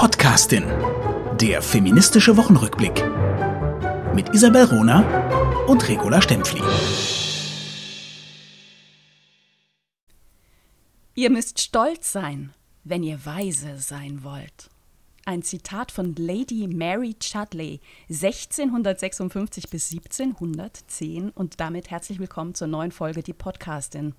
Podcastin. Der feministische Wochenrückblick. Mit Isabel Rona und Regula Stempfli. Ihr müsst stolz sein, wenn ihr weise sein wollt. Ein Zitat von Lady Mary Chudley, 1656 bis 1710. Und damit herzlich willkommen zur neuen Folge Die Podcastin.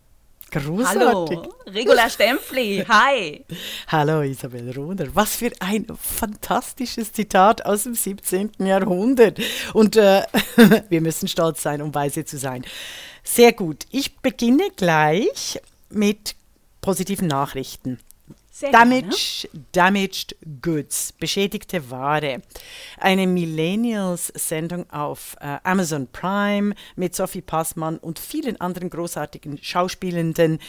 Großartig. Hallo, Regula Stempfli, hi. Hallo Isabel Rohner. Was für ein fantastisches Zitat aus dem 17. Jahrhundert. Und äh, wir müssen stolz sein, um weise zu sein. Sehr gut. Ich beginne gleich mit positiven Nachrichten. Sehr Damage, damaged Goods, beschädigte Ware. Eine Millennials-Sendung auf äh, Amazon Prime mit Sophie Passmann und vielen anderen großartigen Schauspielenden.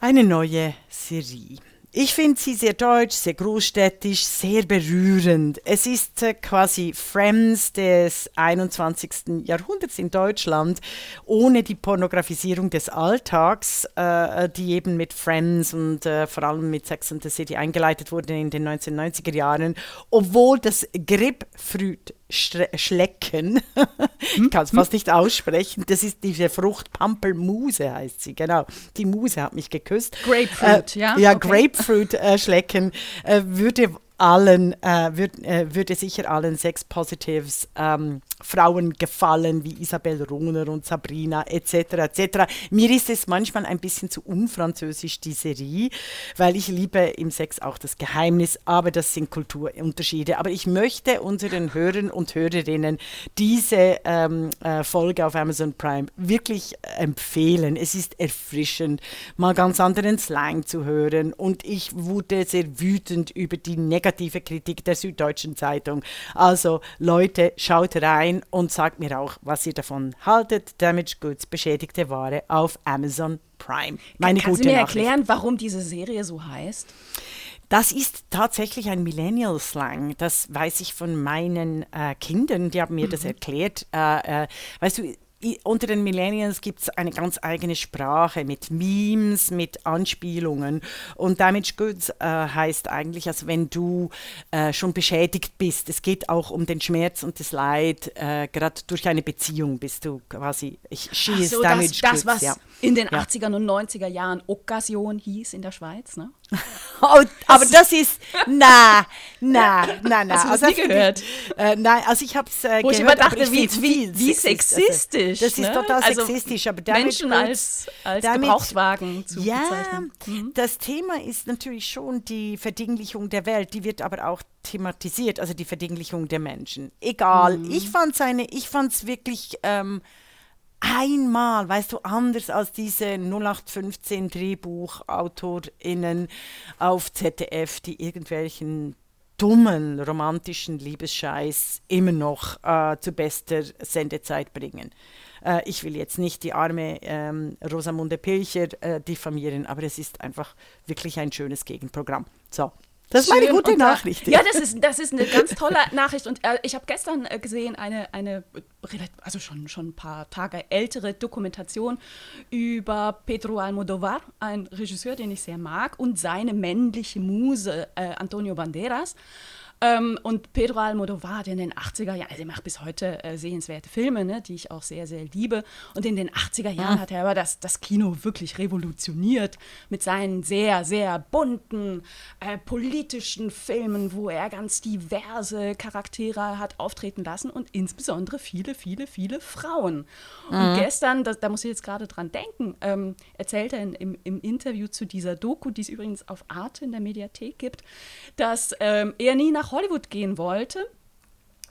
Eine neue Serie. Ich finde sie sehr deutsch, sehr großstädtisch, sehr berührend. Es ist äh, quasi Friends des 21. Jahrhunderts in Deutschland, ohne die Pornografisierung des Alltags, äh, die eben mit Friends und äh, vor allem mit Sex and the City eingeleitet wurde in den 1990er Jahren, obwohl das Grapefruit Schlecken. ich kann es fast nicht aussprechen. Das ist diese Frucht Pampelmuse heißt sie, genau. Die Muse hat mich geküsst. Grapefruit, äh, ja? Ja, Okay. Grapefruit äh, Schlecken äh, würde allen, äh, würd, äh, würde sicher allen Sex Positives ähm, Frauen gefallen, wie Isabel Runer und Sabrina etc. etc. Mir ist es manchmal ein bisschen zu unfranzösisch, die Serie, weil ich liebe im Sex auch das Geheimnis, aber das sind Kulturunterschiede. Aber ich möchte unseren Hörern und Hörerinnen diese ähm, äh, Folge auf Amazon Prime wirklich empfehlen. Es ist erfrischend, mal ganz anderen Slang zu hören und ich wurde sehr wütend über die negative Kritik der Süddeutschen Zeitung. Also Leute, schaut rein und sagt mir auch, was ihr davon haltet. Damaged Goods, beschädigte Ware auf Amazon Prime. Meine Kannst gute du mir Nachricht. erklären, warum diese Serie so heißt? Das ist tatsächlich ein Millennial-Slang. Das weiß ich von meinen äh, Kindern, die haben mir das erklärt. Äh, äh, weißt du, unter den Millennials gibt es eine ganz eigene Sprache mit Memes, mit Anspielungen. Und Damage Goods äh, heißt eigentlich, also wenn du äh, schon beschädigt bist, es geht auch um den Schmerz und das Leid, äh, gerade durch eine Beziehung bist du quasi, ich, is so, damaged das, das goods. was ja. in den Ja. 80er und 90er Jahren Occasion hieß in der Schweiz, ne? Oh, aber das ist, na, na, na, na. Hast du das also nie gehört? Ich, äh, nein, also ich habe es äh, Wo ich gehört, immer dachte, ich wie, wie, wie sexist. sexistisch. Also, das ist ne? total also sexistisch, aber damit Menschen als, als damit- Gebrauchtwagen zu ja, bezeichnen. Mhm. das Thema ist natürlich schon die Verdinglichung der Welt, die wird aber auch thematisiert, also die Verdinglichung der Menschen. Egal, Mhm. ich fand es ich fand's wirklich ähm, einmal, weißt du, anders als diese 0815 DrehbuchautorInnen auf ZDF, die irgendwelchen dummen romantischen Liebesscheiß immer noch äh, zu bester Sendezeit bringen. Äh, ich will jetzt nicht die arme ähm, Rosamunde Pilcher äh, diffamieren, aber es ist einfach wirklich ein schönes Gegenprogramm. So, das ist Schön gute da- Nachricht. Ja, das ist, das ist eine ganz tolle Nachricht. Und äh, ich habe gestern äh, gesehen eine, eine also schon, schon ein paar Tage ältere Dokumentation über Pedro Almodovar, ein Regisseur, den ich sehr mag, und seine männliche Muse äh, Antonio Banderas. Ähm, und Pedro Almodovar hat in den 80er Jahren, also er macht bis heute äh, sehenswerte Filme, ne, die ich auch sehr, sehr liebe. Und in den 80er Jahren hat er aber das, das Kino wirklich revolutioniert mit seinen sehr, sehr bunten äh, politischen Filmen, wo er ganz diverse Charaktere hat auftreten lassen und insbesondere viele, viele, viele Frauen. Und gestern, das, da muss ich jetzt gerade dran denken, ähm, erzählt er in, im, im Interview zu dieser Doku, die es übrigens auf Arte in der Mediathek gibt, dass ähm, er nie nach Hollywood gehen wollte.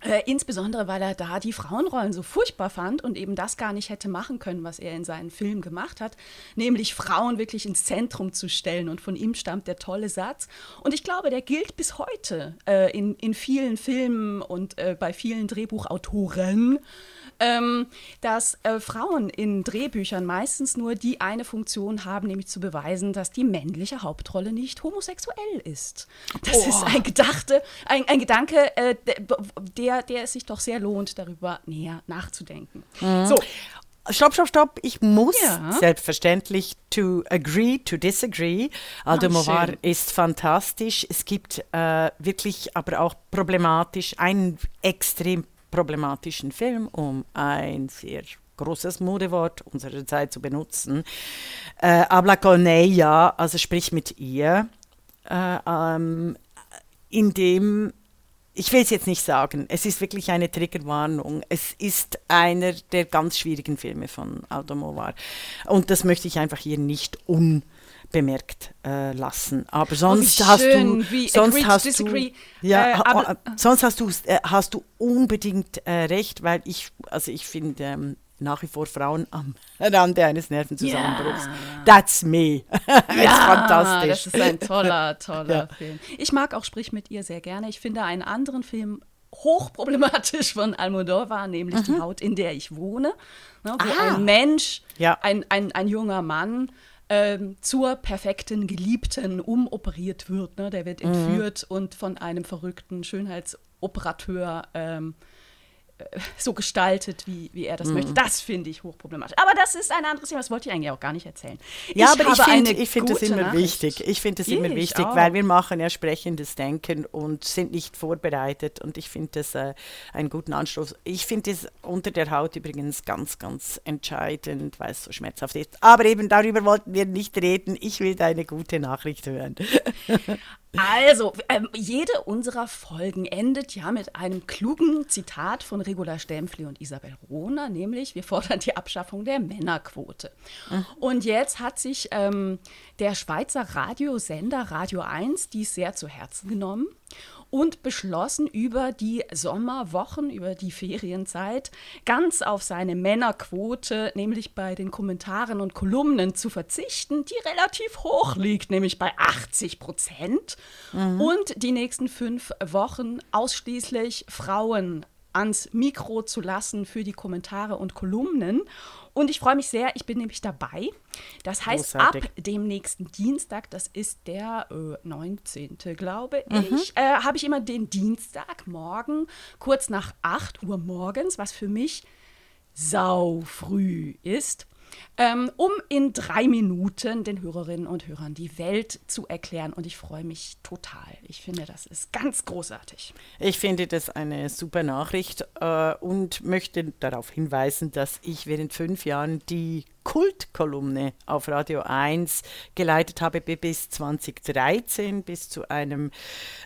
Äh, insbesondere, weil er da die Frauenrollen so furchtbar fand und eben das gar nicht hätte machen können, was er in seinen Filmen gemacht hat, nämlich Frauen wirklich ins Zentrum zu stellen. Und von ihm stammt der tolle Satz. Und ich glaube, der gilt bis heute äh, in, in vielen Filmen und äh, bei vielen Drehbuchautoren. Ähm, dass äh, Frauen in Drehbüchern meistens nur die eine Funktion haben, nämlich zu beweisen, dass die männliche Hauptrolle nicht homosexuell ist. Das ist ein, Gedachte, ein, ein Gedanke, äh, der, der, es sich doch sehr lohnt, darüber näher nachzudenken. So, stopp, stopp, stopp. Ich muss Ja. selbstverständlich to agree, to disagree. Almodovar schön. ist fantastisch. Es gibt äh, wirklich aber auch problematisch, einen extrem problematischen Film, um ein sehr großes Modewort unserer Zeit zu benutzen. Äh, habla con also sprich mit ihr, äh, ähm, in dem ich will es jetzt nicht sagen, es ist wirklich eine Triggerwarnung. Es ist einer der ganz schwierigen Filme von Almodovar. Und das möchte ich einfach hier nicht unbemerkt äh, lassen. Aber sonst wie hast schön, du, sonst hast disagree. du, ja, Äh, äh, sonst hast du, äh, hast du unbedingt äh, recht, weil ich, also ich finde ähm, nach wie vor Frauen am Rande eines Nervenzusammenbruchs. Ja. That's me. ist fantastisch. Das ist ein toller, toller Ja. Film. Ich mag auch Sprich mit ihr sehr gerne. Ich finde einen anderen Film hochproblematisch von Almodovar, nämlich Die Haut, in der ich wohne. Ne, wo Mhm. Ah. ein Mensch, Ja. ein, ein, ein junger Mann, ähm, zur perfekten Geliebten umoperiert wird. Ne? Der Mhm. wird entführt und von einem verrückten Schönheitsoperateur ähm, äh, so gestaltet, wie, wie er das Mhm. möchte. Das finde ich hochproblematisch. Aber das ist ein anderes Thema, das wollte ich eigentlich auch gar nicht erzählen. Ja, aber ich finde ich find das immer Nachricht. wichtig. Ich finde das Ich immer wichtig, auch. weil wir machen ja sprechendes Denken und sind nicht vorbereitet und ich finde das äh, einen guten Anstoß. Ich finde das unter der Haut übrigens ganz, ganz entscheidend, weil es so schmerzhaft ist. Aber eben darüber wollten wir nicht reden. Ich will deine gute Nachricht hören. Also, ähm, jede unserer Folgen endet ja mit einem klugen Zitat von Regula Stempfli und Isabel Rohner, nämlich wir fordern die Abschaffung der Männerquote. Und jetzt hat sich ähm, der Schweizer Radiosender Radio 1 dies sehr zu Herzen genommen und beschlossen, über die Sommerwochen, über die Ferienzeit, ganz auf seine Männerquote, nämlich bei den Kommentaren und Kolumnen zu verzichten, die relativ hoch liegt, nämlich bei 80 Prozent. Und die nächsten fünf Wochen ausschließlich Frauen ans Mikro zu lassen für die Kommentare und Kolumnen. Und ich freue mich sehr, ich bin nämlich dabei. Das heißt, Großartig. ab dem nächsten Dienstag, das ist der äh, 19. glaube ich, äh, habe ich immer den Dienstagmorgen kurz nach 8 Uhr morgens, was für mich sau früh ist, ähm, um in drei Minuten den Hörerinnen und Hörern die Welt zu erklären. Und ich freue mich total. Ich finde, das ist ganz großartig. Ich finde das eine super Nachricht äh, und möchte darauf hinweisen, dass ich während fünf Jahren die Kultkolumne auf Radio 1 geleitet habe bi- bis 2013, bis zu einem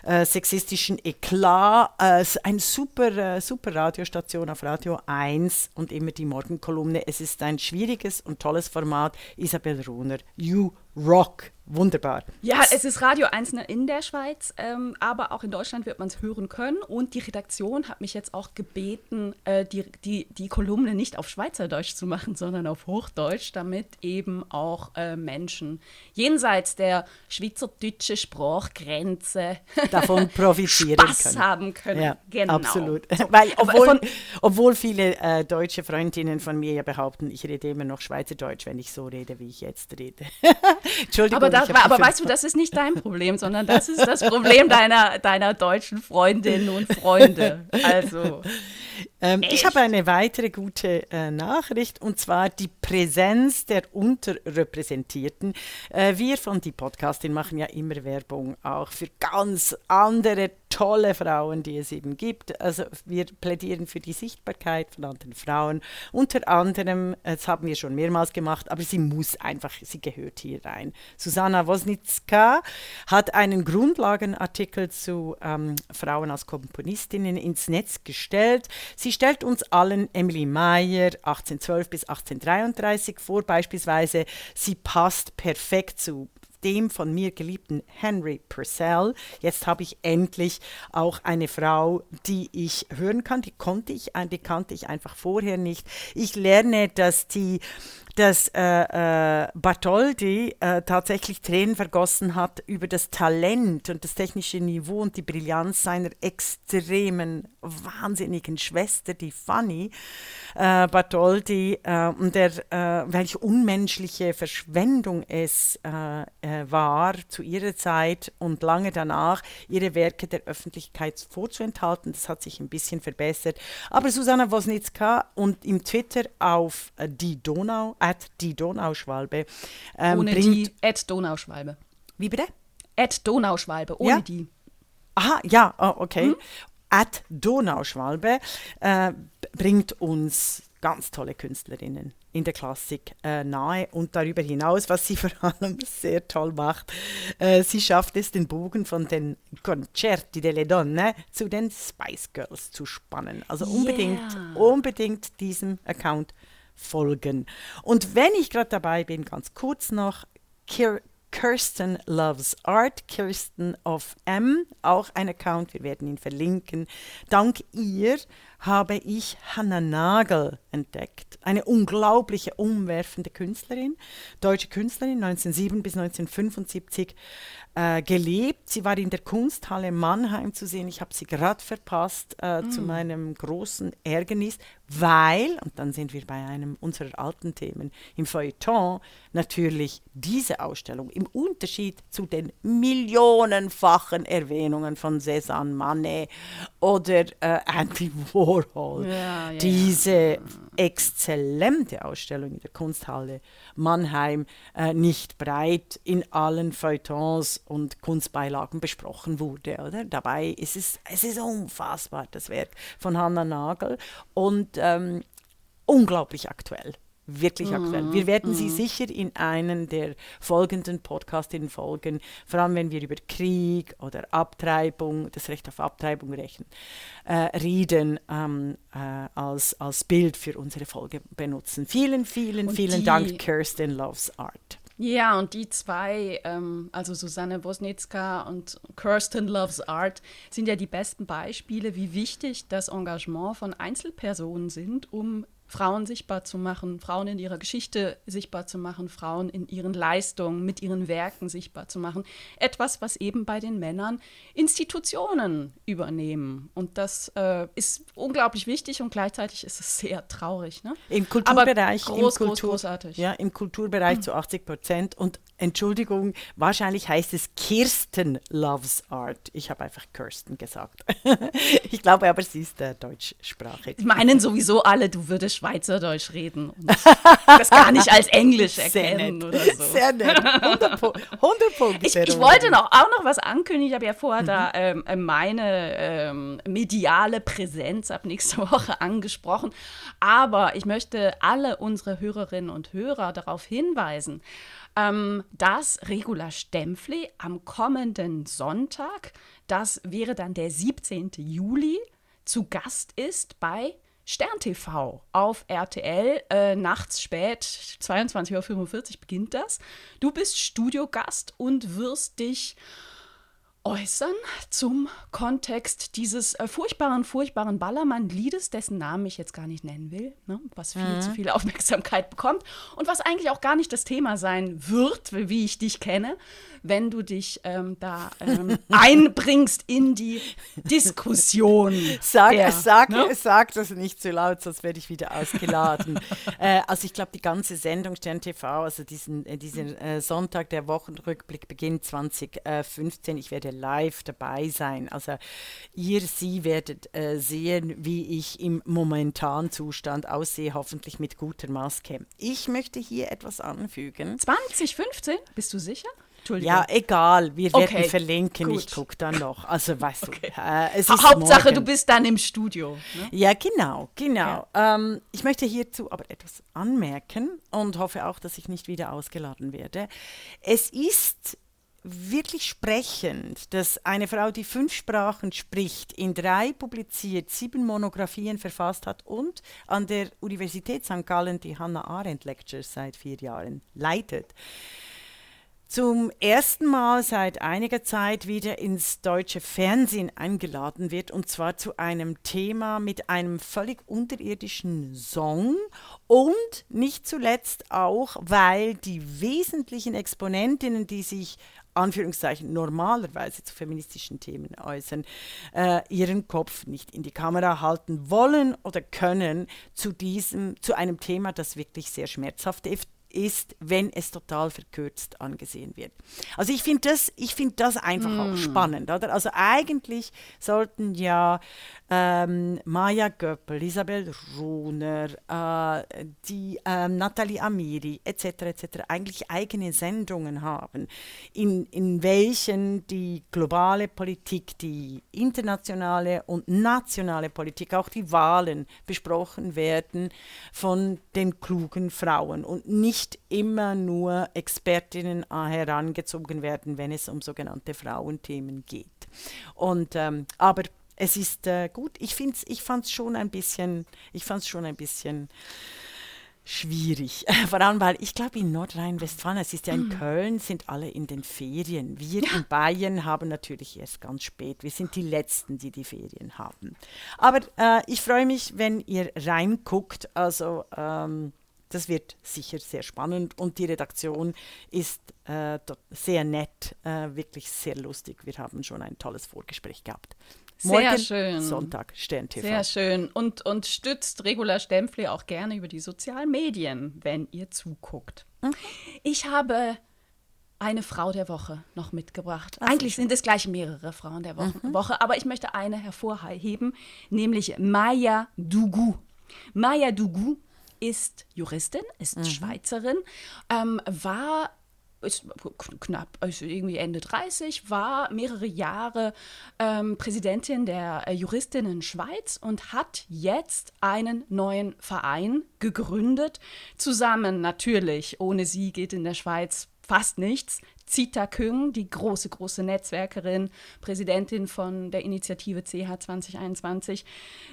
äh, sexistischen Eklat. Äh, eine super, äh, super Radiostation auf Radio 1 und immer die Morgenkolumne. Es ist ein schwieriges und tolles Format. Isabel Runer, you rock. Wunderbar. Ja, es ist Radio 1 in der Schweiz, ähm, aber auch in Deutschland wird man es hören können. Und die Redaktion hat mich jetzt auch gebeten, äh, die, die, die Kolumne nicht auf Schweizerdeutsch zu machen, sondern auf Hochdeutsch, damit eben auch äh, Menschen jenseits der schweizerdeutschen Sprachgrenze davon profitieren Spaß können. haben können. Ja, genau. absolut. So, Weil, obwohl, von- obwohl viele äh, deutsche Freundinnen von mir ja behaupten, ich rede immer noch Schweizerdeutsch, wenn ich so rede, wie ich jetzt rede. Entschuldigung. aber das, aber weißt du, das ist nicht dein Problem, sondern das ist das Problem deiner, deiner deutschen Freundinnen und Freunde. Also, Ähm, ich habe eine weitere gute äh, Nachricht und zwar die Präsenz der Unterrepräsentierten. Äh, wir von die Podcastin machen ja immer Werbung auch für ganz andere tolle Frauen, die es eben gibt. Also wir plädieren für die Sichtbarkeit von anderen Frauen. Unter anderem, das haben wir schon mehrmals gemacht, aber sie muss einfach, sie gehört hier rein. Susanna Wosnicka hat einen Grundlagenartikel zu ähm, Frauen als Komponistinnen ins Netz gestellt. Sie stellt uns allen Emily Meyer 1812 bis 1833 vor, beispielsweise. Sie passt perfekt zu dem von mir geliebten Henry Purcell. Jetzt habe ich endlich auch eine Frau, die ich hören kann. Die konnte ich, die kannte ich einfach vorher nicht. Ich lerne, dass die dass äh, äh, Bartholdi äh, tatsächlich Tränen vergossen hat über das Talent und das technische Niveau und die Brillanz seiner extremen, wahnsinnigen Schwester, die Fanny äh, Bartholdi, äh, und der, äh, welche unmenschliche Verschwendung es war zu ihrer Zeit und lange danach, ihre Werke der Öffentlichkeit vorzuenthalten. Das hat sich ein bisschen verbessert. Aber Susanna Wosnitzka und im Twitter auf die Donau, at die Donauschwalbe. Ähm, ohne die, at Donauschwalbe. Wie bitte? At Donauschwalbe, ohne ja? die. Aha, ja, oh, okay. Hm? At Donauschwalbe äh, bringt uns ganz tolle Künstlerinnen in der Klassik äh, nahe und darüber hinaus, was sie vor allem sehr toll macht, äh, sie schafft es, den Bogen von den Concerti delle Donne zu den Spice Girls zu spannen. Also unbedingt, yeah. unbedingt diesem Account folgen. Und wenn ich gerade dabei bin, ganz kurz noch, Kir Kirsten Loves Art, Kirsten of M, auch ein Account, wir werden ihn verlinken. Dank ihr habe ich Hannah Nagel entdeckt. Eine unglaubliche, umwerfende Künstlerin, deutsche Künstlerin, 1907 bis 1975 äh, gelebt. Sie war in der Kunsthalle Mannheim zu sehen. Ich habe sie gerade verpasst, äh, mm. zu meinem großen Ärgernis, weil, und dann sind wir bei einem unserer alten Themen im Feuilleton, natürlich diese Ausstellung im Unterschied zu den millionenfachen Erwähnungen von Cézanne Manet oder äh, Andy Warhol, ja, ja, diese exzellente Ausstellung in der Kunsthalle Mannheim äh, nicht breit in allen Feuilletons und Kunstbeilagen besprochen wurde. Oder? Dabei ist es, es ist unfassbar, das Werk von Hannah Nagel und ähm, unglaublich aktuell wirklich mhm. aktuell. Wir werden mhm. sie sicher in einen der folgenden Podcasts folgen, vor allem wenn wir über Krieg oder Abtreibung, das Recht auf Abtreibung rechnen, äh, reden, ähm, äh, als, als Bild für unsere Folge benutzen. Vielen, vielen, und vielen Dank, Kirsten Loves Art. Ja, und die zwei, ähm, also Susanne Wosnitzka und Kirsten Loves Art, sind ja die besten Beispiele, wie wichtig das Engagement von Einzelpersonen sind, um Frauen sichtbar zu machen, Frauen in ihrer Geschichte sichtbar zu machen, Frauen in ihren Leistungen, mit ihren Werken sichtbar zu machen. Etwas, was eben bei den Männern Institutionen übernehmen. Und das äh, ist unglaublich wichtig und gleichzeitig ist es sehr traurig. Ne? Im Kulturbereich, Aber groß, im Kultur, groß, großartig. Ja, im Kulturbereich mhm. zu 80 Prozent und Entschuldigung, wahrscheinlich heißt es Kirsten Loves Art. Ich habe einfach Kirsten gesagt. ich glaube aber, sie ist äh, deutschsprachig. Meinen sowieso alle, du würdest Schweizerdeutsch reden und das gar nicht als Englisch erkennen oder so. Sehr nett. 100, 100 Punkte. Ich, ich wollte noch, auch noch was ankündigen. Ich habe ja vorher mhm. da ähm, meine ähm, mediale Präsenz ab nächster Woche angesprochen. Aber ich möchte alle unsere Hörerinnen und Hörer darauf hinweisen, ähm, dass Regula Stempfli am kommenden Sonntag, das wäre dann der 17. Juli, zu Gast ist bei Stern TV auf RTL, äh, nachts spät, 22.45 Uhr beginnt das. Du bist Studiogast und wirst dich äußern zum Kontext dieses äh, furchtbaren, furchtbaren Ballermann-Liedes, dessen Namen ich jetzt gar nicht nennen will, ne? was viel mhm. zu viel Aufmerksamkeit bekommt und was eigentlich auch gar nicht das Thema sein wird, wie ich dich kenne, wenn du dich ähm, da ähm, einbringst in die Diskussion. Sag, der, sag, ne? sag das nicht zu laut, sonst werde ich wieder ausgeladen. äh, also ich glaube, die ganze Sendung Stern TV, also diesen, äh, diesen äh, Sonntag, der Wochenrückblick beginnt 2015. Ich werde live dabei sein. Also ihr, sie werdet äh, sehen, wie ich im momentanen Zustand aussehe, hoffentlich mit guter Maske. Ich möchte hier etwas anfügen. 2015? Bist du sicher? Ja, egal, wir okay. werden verlinken, Gut. ich gucke dann noch. Also weißt okay. du, äh, es ist Hauptsache, morgen. du bist dann im Studio. Ne? Ja, genau, genau. Ja. Ähm, ich möchte hierzu aber etwas anmerken und hoffe auch, dass ich nicht wieder ausgeladen werde. Es ist wirklich sprechend, dass eine Frau, die fünf Sprachen spricht, in drei publiziert, sieben Monographien verfasst hat und an der Universität St. Gallen die Hannah Arendt Lectures seit vier Jahren leitet, zum ersten Mal seit einiger Zeit wieder ins deutsche Fernsehen eingeladen wird und zwar zu einem Thema mit einem völlig unterirdischen Song und nicht zuletzt auch, weil die wesentlichen Exponentinnen, die sich Anführungszeichen normalerweise zu feministischen Themen äußern, äh, ihren Kopf nicht in die Kamera halten wollen oder können zu diesem, zu einem Thema, das wirklich sehr schmerzhaft ist ist, wenn es total verkürzt angesehen wird. Also ich finde das, find das einfach mm. auch spannend. Oder? Also eigentlich sollten ja ähm, Maya Göppel, Isabel Runer, äh, die äh, Nathalie Amiri etc. etc. eigentlich eigene Sendungen haben, in, in welchen die globale Politik, die internationale und nationale Politik, auch die Wahlen besprochen werden von den klugen Frauen und nicht immer nur Expertinnen herangezogen werden, wenn es um sogenannte Frauenthemen geht. Und ähm, aber es ist äh, gut. Ich, ich fand es schon ein bisschen, ich fand es schon ein bisschen schwierig. Vor allem, weil ich glaube, in Nordrhein-Westfalen, es ist ja in mhm. Köln, sind alle in den Ferien. Wir ja. in Bayern haben natürlich erst ganz spät. Wir sind die Letzten, die die Ferien haben. Aber äh, ich freue mich, wenn ihr reinguckt. Also, ähm, das wird sicher sehr spannend und die Redaktion ist äh, sehr nett, äh, wirklich sehr lustig. Wir haben schon ein tolles Vorgespräch gehabt. Morgen, Sehr schön. Sonntag, Stern TV. Sehr schön. Und, und stützt Regula Stempfli auch gerne über die sozialen Medien, wenn ihr zuguckt. Mhm. Ich habe eine Frau der Woche noch mitgebracht. Ach, Eigentlich sind es gleich mehrere Frauen der Woche, mhm. Woche, aber ich möchte eine hervorheben, nämlich Maya Dugu. Maya Dugu ist Juristin, ist mhm. Schweizerin, ähm, war ist knapp, also irgendwie Ende 30, war mehrere Jahre ähm, Präsidentin der äh, Juristinnen Schweiz und hat jetzt einen neuen Verein gegründet. Zusammen natürlich, ohne sie geht in der Schweiz fast nichts. Zita Küng, die große, große Netzwerkerin, Präsidentin von der Initiative CH 2021,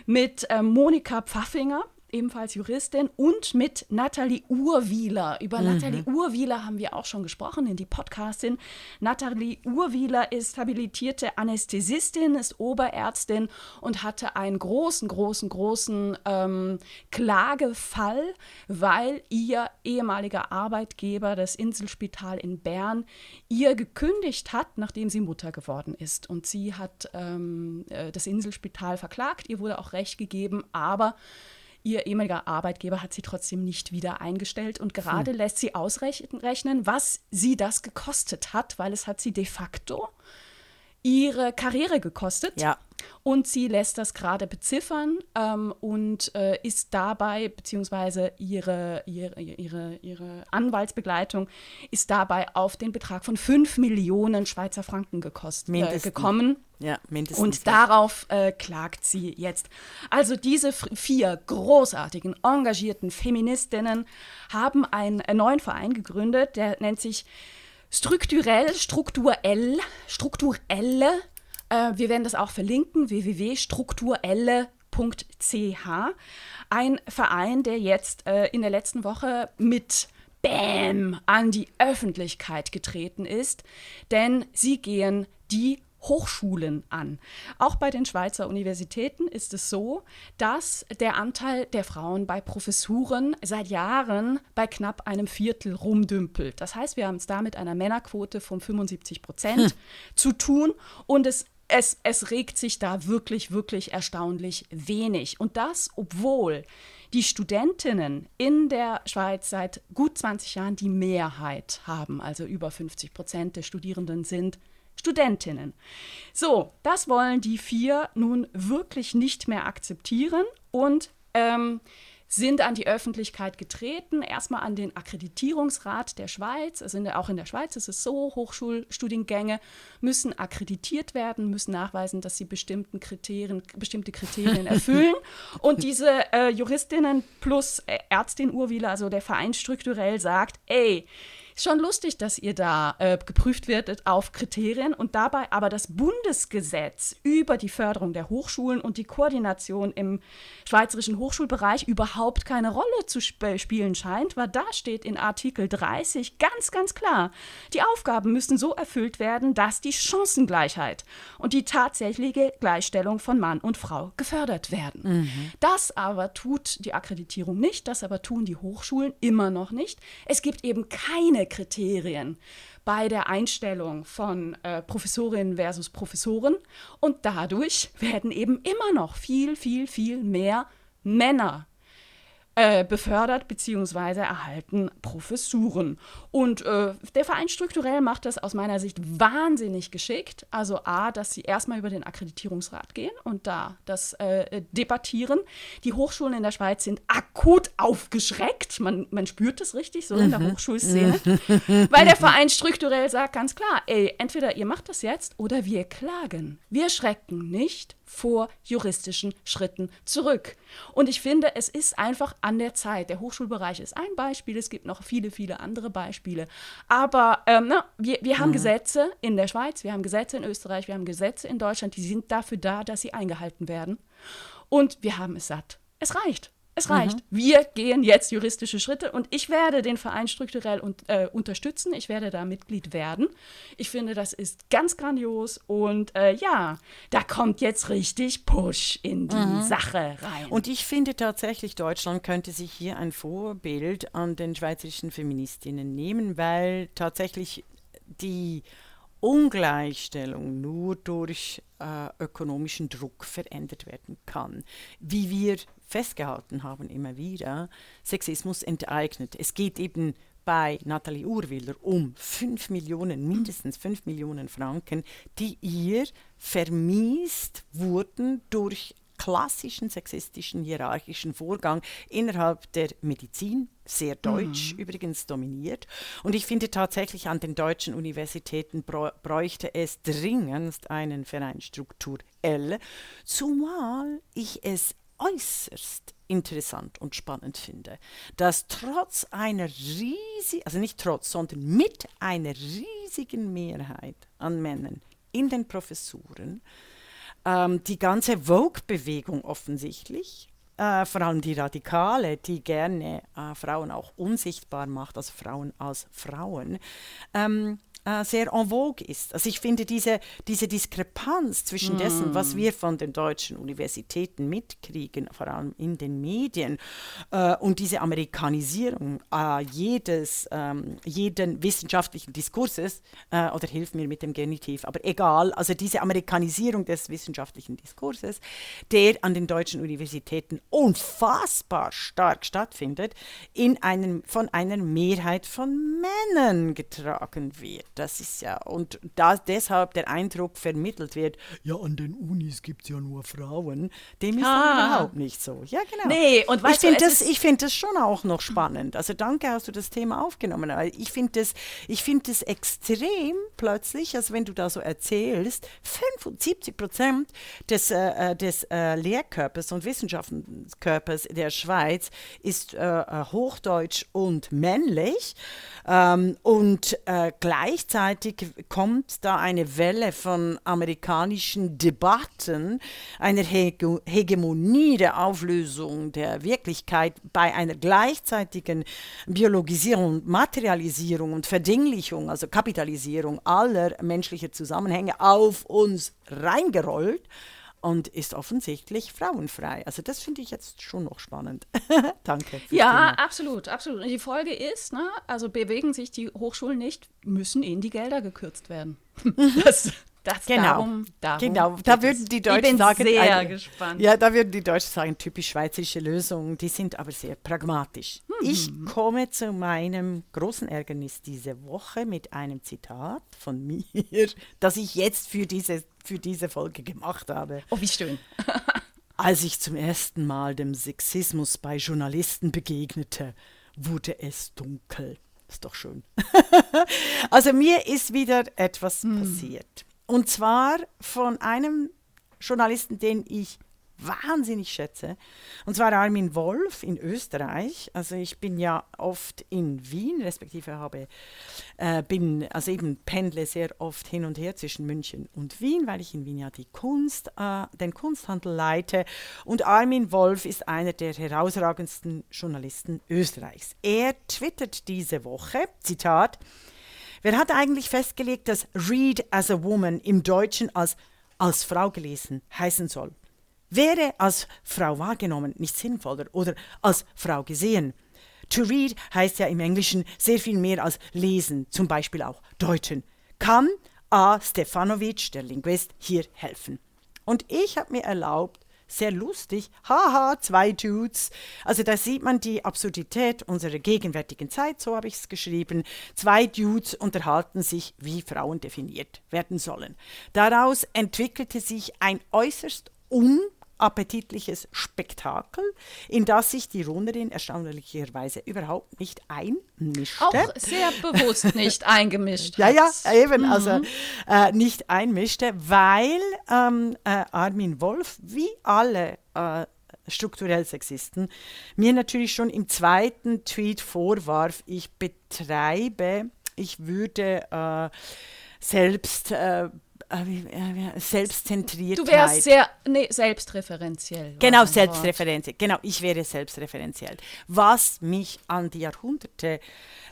mit äh, Monika Pfaffinger, ebenfalls Juristin, und mit Nathalie Urwieler. Über mhm. Nathalie Urwieler haben wir auch schon gesprochen in die Podcastin. Nathalie Urwieler ist habilitierte Anästhesistin, ist Oberärztin und hatte einen großen, großen, großen ähm, Klagefall, weil ihr ehemaliger Arbeitgeber, das Inselspital in Bern, ihr gekündigt hat, nachdem sie Mutter geworden ist. Und sie hat ähm, äh, das Inselspital verklagt, ihr wurde auch Recht gegeben, aber Ihr ehemaliger Arbeitgeber hat sie trotzdem nicht wieder eingestellt und gerade hm. lässt sie ausrechnen, was sie das gekostet hat, weil es hat sie de facto ihre Karriere gekostet. Ja. Und sie lässt das gerade beziffern ähm, und äh, ist dabei, beziehungsweise ihre, ihre, ihre, ihre Anwaltsbegleitung ist dabei auf den Betrag von 5 Millionen Schweizer Franken gekostet, äh, gekommen. Ja, mindestens. Und darauf äh, klagt sie jetzt. Also diese vier großartigen, engagierten Feministinnen haben einen neuen Verein gegründet, der nennt sich strukturell, strukturell, strukturelle äh, wir werden das auch verlinken, www.strukturelle.ch. Ein Verein, der jetzt äh, in der letzten Woche mit Bäm an die Öffentlichkeit getreten ist, denn sie gehen die Hochschulen an. Auch bei den Schweizer Universitäten ist es so, dass der Anteil der Frauen bei Professuren seit Jahren bei knapp einem Viertel rumdümpelt. Das heißt, wir haben es da mit einer Männerquote von 75 Prozent hm. zu tun und es es, es regt sich da wirklich, wirklich erstaunlich wenig. Und das, obwohl die Studentinnen in der Schweiz seit gut 20 Jahren die Mehrheit haben, also über 50 Prozent der Studierenden sind Studentinnen. So, das wollen die vier nun wirklich nicht mehr akzeptieren und ähm, sind an die Öffentlichkeit getreten, erstmal an den Akkreditierungsrat der Schweiz. Also in der, auch in der Schweiz ist es so, Hochschulstudiengänge müssen akkreditiert werden, müssen nachweisen, dass sie bestimmten Kriterien, bestimmte Kriterien erfüllen. Und diese äh, Juristinnen plus Ärztin Urwieler, also der Verein strukturell sagt, ey, Schon lustig, dass ihr da äh, geprüft werdet auf Kriterien und dabei aber das Bundesgesetz über die Förderung der Hochschulen und die Koordination im schweizerischen Hochschulbereich überhaupt keine Rolle zu sp spielen scheint, weil da steht in Artikel 30 ganz, ganz klar, die Aufgaben müssen so erfüllt werden, dass die Chancengleichheit und die tatsächliche Gleichstellung von Mann und Frau gefördert werden. Mhm. Das aber tut die Akkreditierung nicht, das aber tun die Hochschulen immer noch nicht. Es gibt eben keine Kriterien bei der Einstellung von äh, Professorinnen versus Professoren und dadurch werden eben immer noch viel, viel, viel mehr Männer äh, befördert bzw. erhalten Professuren. Und äh, der Verein strukturell macht das aus meiner Sicht wahnsinnig geschickt. Also A, dass sie erstmal über den Akkreditierungsrat gehen und da das äh, debattieren. Die Hochschulen in der Schweiz sind akut aufgeschreckt. Man, man spürt es richtig so in der mhm. Hochschulszene. Weil der Verein strukturell sagt ganz klar, ey, entweder ihr macht das jetzt oder wir klagen. Wir schrecken nicht vor juristischen Schritten zurück. Und ich finde, es ist einfach an der Zeit. Der Hochschulbereich ist ein Beispiel, es gibt noch viele, viele andere Beispiele. Aber ähm, na, wir, wir haben mhm. Gesetze in der Schweiz, wir haben Gesetze in Österreich, wir haben Gesetze in Deutschland, die sind dafür da, dass sie eingehalten werden. Und wir haben es satt. Es reicht. Es reicht. Mhm. Wir gehen jetzt juristische Schritte und ich werde den Verein strukturell und, äh, unterstützen. Ich werde da Mitglied werden. Ich finde, das ist ganz grandios und äh, ja, da kommt jetzt richtig Push in die mhm. Sache rein. Und ich finde tatsächlich, Deutschland könnte sich hier ein Vorbild an den schweizerischen Feministinnen nehmen, weil tatsächlich die Ungleichstellung nur durch äh, ökonomischen Druck verändert werden kann. Wie wir festgehalten haben immer wieder, Sexismus enteignet. Es geht eben bei Nathalie Urwiller um 5 Millionen, mindestens 5 Millionen Franken, die ihr vermiest wurden durch klassischen sexistischen hierarchischen Vorgang innerhalb der Medizin, sehr deutsch mhm. übrigens dominiert. Und ich finde tatsächlich an den deutschen Universitäten bräuchte es dringend einen Verein Struktur L, zumal ich es äußerst interessant und spannend finde, dass trotz einer riesigen, also nicht trotz, sondern mit einer riesigen Mehrheit an Männern in den Professuren, ähm, die ganze Vogue-Bewegung offensichtlich, äh, vor allem die Radikale, die gerne äh, Frauen auch unsichtbar macht, also Frauen als Frauen, ähm, äh, sehr en vogue ist. Also ich finde diese, diese Diskrepanz zwischen mm. dessen, was wir von den deutschen Universitäten mitkriegen, vor allem in den Medien, äh, und diese Amerikanisierung äh, jedes, ähm, jeden wissenschaftlichen Diskurses, äh, oder hilf mir mit dem Genitiv, aber egal, also diese Amerikanisierung des wissenschaftlichen Diskurses, der an den deutschen Universitäten unfassbar stark stattfindet, in einem, von einer Mehrheit von Männern getragen wird. Das ist ja, und da deshalb der Eindruck vermittelt wird, ja, an den Unis gibt es ja nur Frauen, dem ist ah. überhaupt nicht so. Ja, genau. Nee, und ich finde das, find das schon auch noch spannend. Also danke, hast du das Thema aufgenommen. Weil ich finde das, find das extrem plötzlich, also wenn du da so erzählst, 75 Prozent des, äh, äh, des äh, Lehrkörpers und Wissenschaftskörpers der Schweiz ist äh, äh hochdeutsch und männlich. Ähm, und äh, gleichzeitig kommt da eine Welle von amerikanischen Debatten, einer Hege Hegemonie der Auflösung der Wirklichkeit bei einer gleichzeitigen Biologisierung, Materialisierung und Verdinglichung, also Kapitalisierung aller menschlicher Zusammenhänge auf uns reingerollt und ist offensichtlich frauenfrei. Also das finde ich jetzt schon noch spannend. Danke. Ja, absolut, absolut. Und die Folge ist, ne, also bewegen sich die Hochschulen nicht, müssen ihnen die Gelder gekürzt werden. das, das genau, darum, darum genau. Da würden die Deutschen sagen, gespannt. Ja, da würden die Deutschen sagen, typisch schweizerische Lösungen, die sind aber sehr pragmatisch. Mhm. Ich komme zu meinem großen Ärgernis diese Woche mit einem Zitat von mir, das ich jetzt für diese, für diese Folge gemacht habe. Oh, wie schön. Als ich zum ersten Mal dem Sexismus bei Journalisten begegnete, wurde es dunkel. Ist doch schön. also mir ist wieder etwas hm. passiert. Und zwar von einem Journalisten, den ich wahnsinnig schätze. Und zwar Armin Wolf in Österreich. Also ich bin ja oft in Wien, respektive habe, äh, bin, also eben pendle sehr oft hin und her zwischen München und Wien, weil ich in Wien ja die Kunst, äh, den Kunsthandel leite. Und Armin Wolf ist einer der herausragendsten Journalisten Österreichs. Er twittert diese Woche, Zitat, Wer hat eigentlich festgelegt, dass Read as a Woman im Deutschen als als Frau gelesen heißen soll? Wäre als Frau wahrgenommen nicht sinnvoller oder als Frau gesehen? To read heißt ja im Englischen sehr viel mehr als lesen, zum Beispiel auch deuten. Kann A. Stefanovic, der Linguist, hier helfen? Und ich habe mir erlaubt, sehr lustig. Haha, zwei Dudes. Also da sieht man die Absurdität unserer gegenwärtigen Zeit, so habe ich es geschrieben. Zwei Dudes unterhalten sich, wie Frauen definiert werden sollen. Daraus entwickelte sich ein äußerst un appetitliches Spektakel, in das sich die Runnerin erstaunlicherweise überhaupt nicht einmischte. Auch sehr bewusst nicht eingemischt. ja, ja, eben, mhm. also äh, nicht einmischte, weil ähm, äh, Armin Wolf, wie alle äh, strukturell Sexisten, mir natürlich schon im zweiten Tweet vorwarf, ich betreibe, ich würde äh, selbst äh, äh, Selbstzentriertheit. Du wärst sehr nee, selbstreferenziell. Genau, selbstreferenziell. Genau, ich wäre selbstreferenziell. Was mich an die Jahrhunderte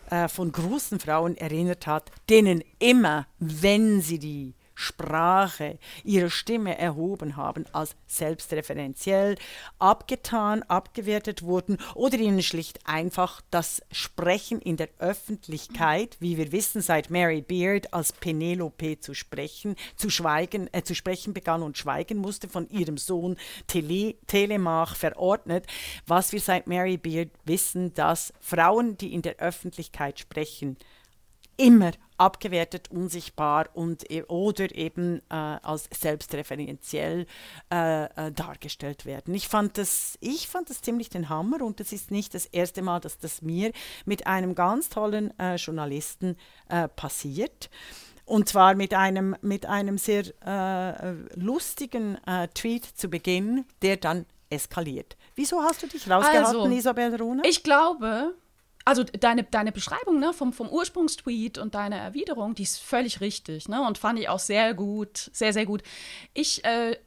äh, von großen Frauen erinnert hat, denen immer, wenn sie die Sprache, ihre Stimme erhoben haben, als selbstreferenziell abgetan, abgewertet wurden oder ihnen schlicht einfach das Sprechen in der Öffentlichkeit, wie wir wissen, seit Mary Beard als Penelope zu sprechen, zu schweigen, äh, zu sprechen begann und schweigen musste, von ihrem Sohn Tele Telemach verordnet, was wir seit Mary Beard wissen, dass Frauen, die in der Öffentlichkeit sprechen, immer abgewertet, unsichtbar und e oder eben äh, als selbstreferenziell äh, äh, dargestellt werden. Ich fand, das, ich fand das ziemlich den Hammer und es ist nicht das erste Mal, dass das mir mit einem ganz tollen äh, Journalisten äh, passiert. Und zwar mit einem, mit einem sehr äh, lustigen Tweet zu Beginn, der dann eskaliert. Wieso hast du dich rausgehalten, also, Isabel Rune? Ich glaube, also deine, deine Beschreibung ne, vom, vom Ursprungstweet und deine Erwiderung, die ist völlig richtig ne, und fand ich auch sehr gut, sehr, sehr gut. Ich, äh,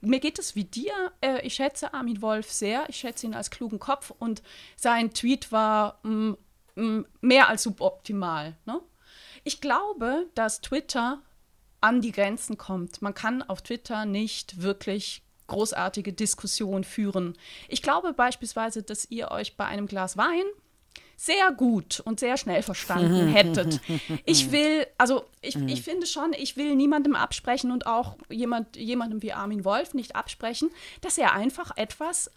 mir geht es wie dir, äh, ich schätze Armin Wolf sehr, ich schätze ihn als klugen Kopf und sein Tweet war mm, mm, mehr als suboptimal. Ne? Ich glaube, dass Twitter an die Grenzen kommt. Man kann auf Twitter nicht wirklich großartige Diskussionen führen. Ich glaube beispielsweise, dass ihr euch bei einem Glas Wein sehr gut und sehr schnell verstanden hättet. Ich will, also ich, ich finde schon, ich will niemandem absprechen und auch jemand, jemandem wie Armin Wolf nicht absprechen, dass er einfach etwas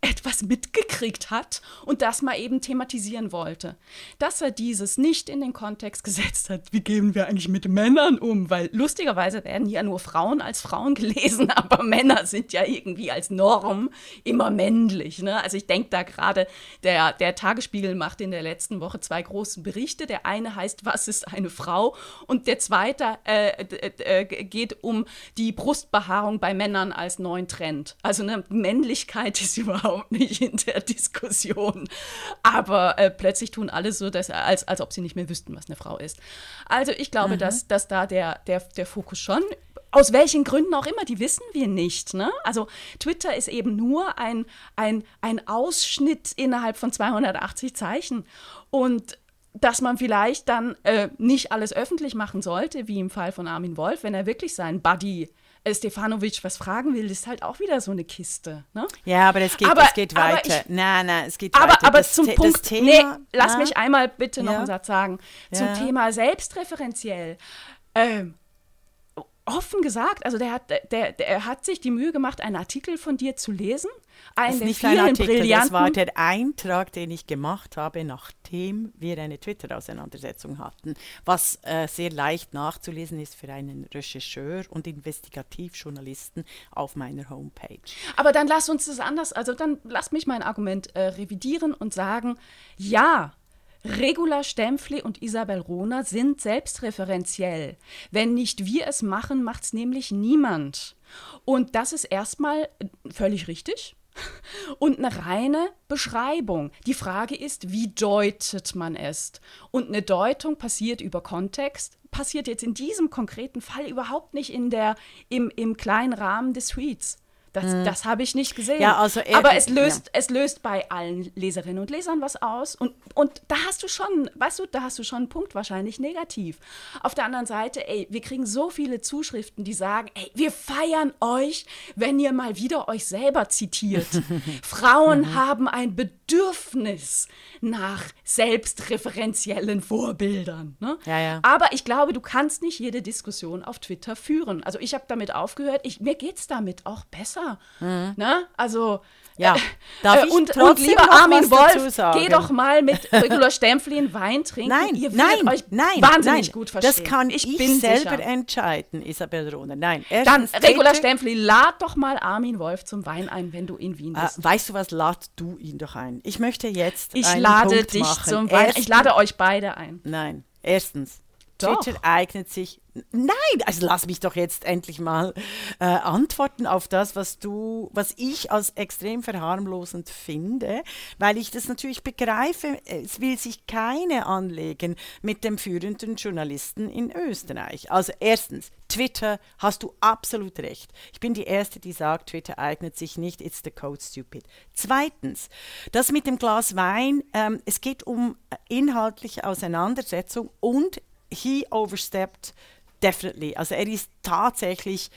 etwas mitgekriegt hat und das mal eben thematisieren wollte. Dass er dieses nicht in den Kontext gesetzt hat, wie gehen wir eigentlich mit Männern um? Weil lustigerweise werden ja nur Frauen als Frauen gelesen, aber Männer sind ja irgendwie als Norm immer männlich. Ne? Also ich denke da gerade, der, der Tagesspiegel macht in der letzten Woche zwei große Berichte. Der eine heißt, was ist eine Frau? Und der zweite äh, äh, geht um die Brustbehaarung bei Männern als neuen Trend. Also eine Männlichkeit ist überhaupt überhaupt nicht in der Diskussion. Aber äh, plötzlich tun alle so, dass, als, als ob sie nicht mehr wüssten, was eine Frau ist. Also ich glaube, mhm. dass, dass da der, der, der Fokus schon aus welchen Gründen auch immer, die wissen wir nicht. Ne? Also Twitter ist eben nur ein, ein, ein Ausschnitt innerhalb von 280 Zeichen. Und dass man vielleicht dann äh, nicht alles öffentlich machen sollte, wie im Fall von Armin Wolf, wenn er wirklich seinen Buddy äh, Stefanovic was fragen will, ist halt auch wieder so eine Kiste. Ne? Ja, aber es geht, aber, es geht weiter. Nein, nein, es geht aber, weiter. Aber das zum The Punkt, Thema, nee, lass na? mich einmal bitte noch ja. einen Satz sagen. Zum ja. Thema selbstreferenziell. Ähm, offen gesagt, also der hat, der, der hat sich die Mühe gemacht, einen Artikel von dir zu lesen ein das ist nicht ein Artikel, das war der Eintrag, den ich gemacht habe, nachdem wir eine Twitter-Auseinandersetzung hatten, was äh, sehr leicht nachzulesen ist für einen Rechercheur und Investigativjournalisten auf meiner Homepage. Aber dann lass uns das anders, also dann lass mich mein Argument äh, revidieren und sagen, ja, Regula Stempfli und Isabel Rohner sind selbstreferenziell. Wenn nicht wir es machen, macht es nämlich niemand. Und das ist erstmal völlig richtig und eine reine Beschreibung. Die Frage ist, wie deutet man es? Und eine Deutung passiert über Kontext, passiert jetzt in diesem konkreten Fall überhaupt nicht in der, im, im kleinen Rahmen des Tweets. Das, hm. das habe ich nicht gesehen. Ja, also er, Aber es löst, ja. es löst bei allen Leserinnen und Lesern was aus. Und, und da hast du schon, weißt du, da hast du schon einen Punkt wahrscheinlich negativ. Auf der anderen Seite, ey, wir kriegen so viele Zuschriften, die sagen, ey, wir feiern euch, wenn ihr mal wieder euch selber zitiert. Frauen mhm. haben ein Bedürfnis nach selbstreferenziellen Vorbildern. Ne? Ja, ja. Aber ich glaube, du kannst nicht jede Diskussion auf Twitter führen. Also ich habe damit aufgehört, ich, mir geht es damit auch besser. Mhm. Ne? Also ja, darf äh, ich und, und lieber Armin Wolf, geh doch mal mit Regula Stempfli einen Wein trinken. Nein, Ihr nein, euch nein, wahnsinnig nein, gut verstehen. Das kann ich, ich selber sicher. entscheiden, Isabel Rohner. Nein, Dann, Regula Stempfli, lad doch mal Armin Wolf zum Wein ein, wenn du in Wien bist. Äh, weißt du was, lad du ihn doch ein. Ich möchte jetzt Ich lade Punkt dich machen. zum Wein. Erstens, Ich lade euch beide ein. Nein, erstens, Doch. Twitter eignet sich. Nein, also lass mich doch jetzt endlich mal äh, antworten auf das, was du, was ich als extrem verharmlosend finde, weil ich das natürlich begreife. Es will sich keine anlegen mit dem führenden Journalisten in Österreich. Also erstens, Twitter hast du absolut recht. Ich bin die erste, die sagt, Twitter eignet sich nicht. It's the code stupid. Zweitens, das mit dem Glas Wein. Ähm, es geht um inhaltliche Auseinandersetzung und he overstepped definitely. Also er ist tatsächlich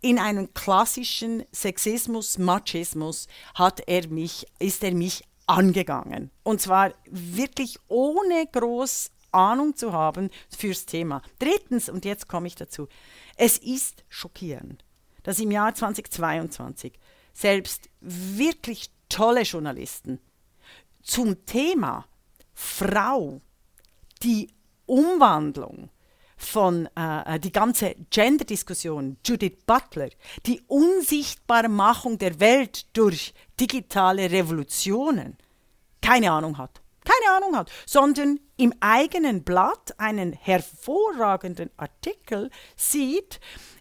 in einem klassischen Sexismus, Machismus hat er mich, ist er mich angegangen. Und zwar wirklich ohne groß Ahnung zu haben fürs Thema. Drittens, und jetzt komme ich dazu, es ist schockierend, dass im Jahr 2022 selbst wirklich tolle Journalisten zum Thema Frau die Umwandlung von äh, die ganze Gender-Diskussion, Judith Butler, die unsichtbare Machung der Welt durch digitale Revolutionen, keine Ahnung hat. Keine Ahnung hat, sondern im eigenen Blatt einen hervorragenden Artikel sieht,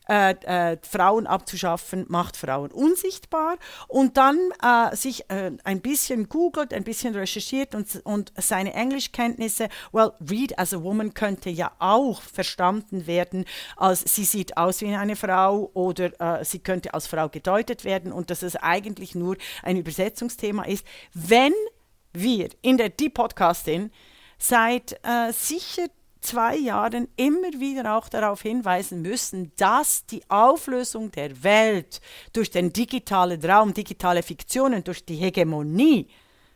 äh, äh, Frauen abzuschaffen, macht Frauen unsichtbar und dann äh, sich äh, ein bisschen googelt, ein bisschen recherchiert und, und seine Englischkenntnisse, well, read as a woman könnte ja auch verstanden werden, als sie sieht aus wie eine Frau oder äh, sie könnte als Frau gedeutet werden und dass es eigentlich nur ein Übersetzungsthema ist. Wenn wir in der Die Podcastin seit äh, sicher zwei Jahren immer wieder auch darauf hinweisen müssen, dass die Auflösung der Welt durch den digitalen Raum, digitale Fiktionen, durch die Hegemonie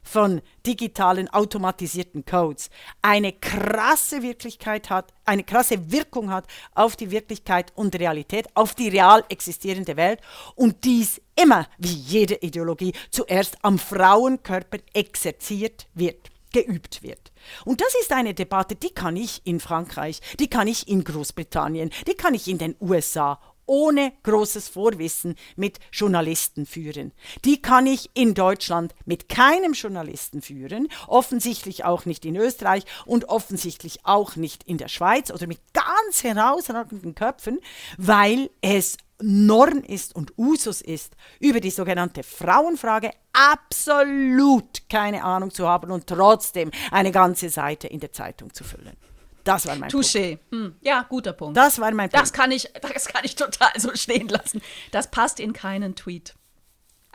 von digitalen automatisierten Codes eine krasse Wirklichkeit hat, eine krasse Wirkung hat auf die Wirklichkeit und Realität, auf die real existierende Welt und dies immer, wie jede Ideologie, zuerst am Frauenkörper exerziert wird geübt wird. Und das ist eine Debatte, die kann ich in Frankreich, die kann ich in Großbritannien, die kann ich in den USA ohne großes Vorwissen mit Journalisten führen. Die kann ich in Deutschland mit keinem Journalisten führen, offensichtlich auch nicht in Österreich und offensichtlich auch nicht in der Schweiz oder mit ganz herausragenden Köpfen, weil es Norm ist und Usus ist, über die sogenannte Frauenfrage absolut keine Ahnung zu haben und trotzdem eine ganze Seite in der Zeitung zu füllen. Das war mein Touché. Punkt. Hm. Ja, guter Punkt. Das war mein Punkt. Das kann ich, das kann ich total so stehen lassen. Das passt in keinen Tweet.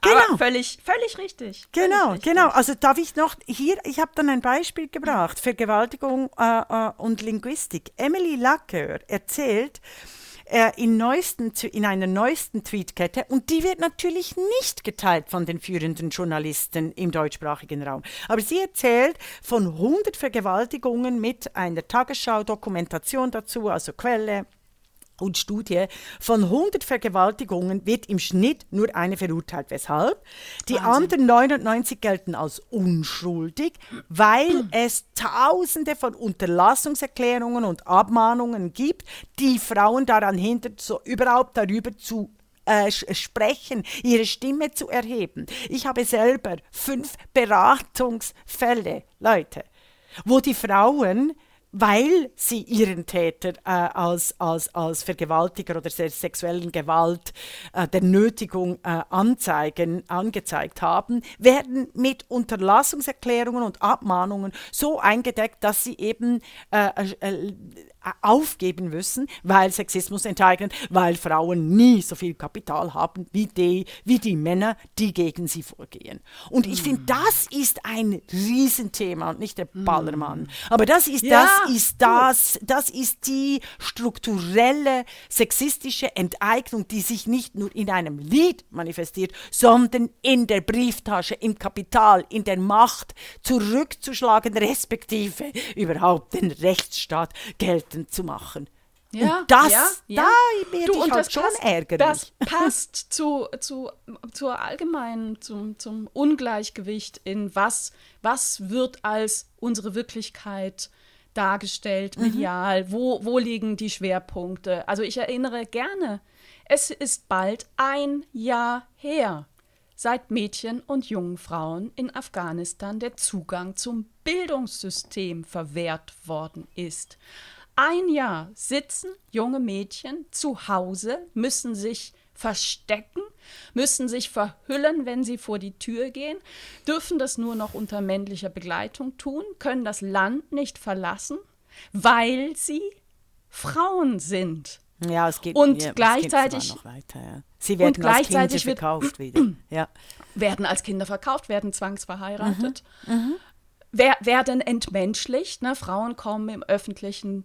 Genau. Aber völlig, völlig richtig. Genau, völlig richtig. genau. Also darf ich noch hier, ich habe dann ein Beispiel gebracht, Vergewaltigung äh, äh, und Linguistik. Emily Lacker erzählt, äh, in, neuesten, in einer neuesten Tweetkette und die wird natürlich nicht geteilt von den führenden Journalisten im deutschsprachigen Raum. Aber sie erzählt von 100 Vergewaltigungen mit einer Tagesschau-Dokumentation dazu, also Quelle, und Studie von 100 Vergewaltigungen wird im Schnitt nur eine verurteilt. Weshalb? Die Wahnsinn. anderen 99 gelten als unschuldig, weil es tausende von Unterlassungserklärungen und Abmahnungen gibt, die Frauen daran hindert, so überhaupt darüber zu äh, sprechen, ihre Stimme zu erheben. Ich habe selber fünf Beratungsfälle, Leute wo die Frauen weil sie ihren Täter äh, als, als, als Vergewaltiger oder der sexuellen Gewalt, äh, der Nötigung äh, anzeigen, angezeigt haben, werden mit Unterlassungserklärungen und Abmahnungen so eingedeckt, dass sie eben äh, äh, aufgeben müssen, weil Sexismus enteignet, weil Frauen nie so viel Kapital haben wie die, wie die Männer, die gegen sie vorgehen. Und ich finde, das ist ein Riesenthema und nicht der Ballermann. Aber das ist, ja, das ist das, das ist die strukturelle sexistische Enteignung, die sich nicht nur in einem Lied manifestiert, sondern in der Brieftasche, im Kapital, in der Macht zurückzuschlagen, respektive überhaupt den Rechtsstaat gelten geltend zu machen. Ja, und das, ja, ja. da werde du, ich halt schon passt, ärgerlich. Das passt zu, zu, zur allgemeinen, zum, zum Ungleichgewicht in was, was wird als unsere Wirklichkeit dargestellt, mhm. medial, mhm. wo, wo liegen die Schwerpunkte. Also ich erinnere gerne, es ist bald ein Jahr her, seit Mädchen und jungen Frauen in Afghanistan der Zugang zum Bildungssystem verwehrt worden ist ein Jahr sitzen junge Mädchen zu Hause, müssen sich verstecken, müssen sich verhüllen, wenn sie vor die Tür gehen, dürfen das nur noch unter männlicher Begleitung tun, können das Land nicht verlassen, weil sie Frauen sind. Ja, es geht und ja, gleichzeitig noch weiter. Ja. Sie werden als Kinder verkauft wieder. Ja. Werden als Kinder verkauft, werden zwangsverheiratet, mhm. Mhm. werden entmenschlicht. Ne? Frauen kommen im öffentlichen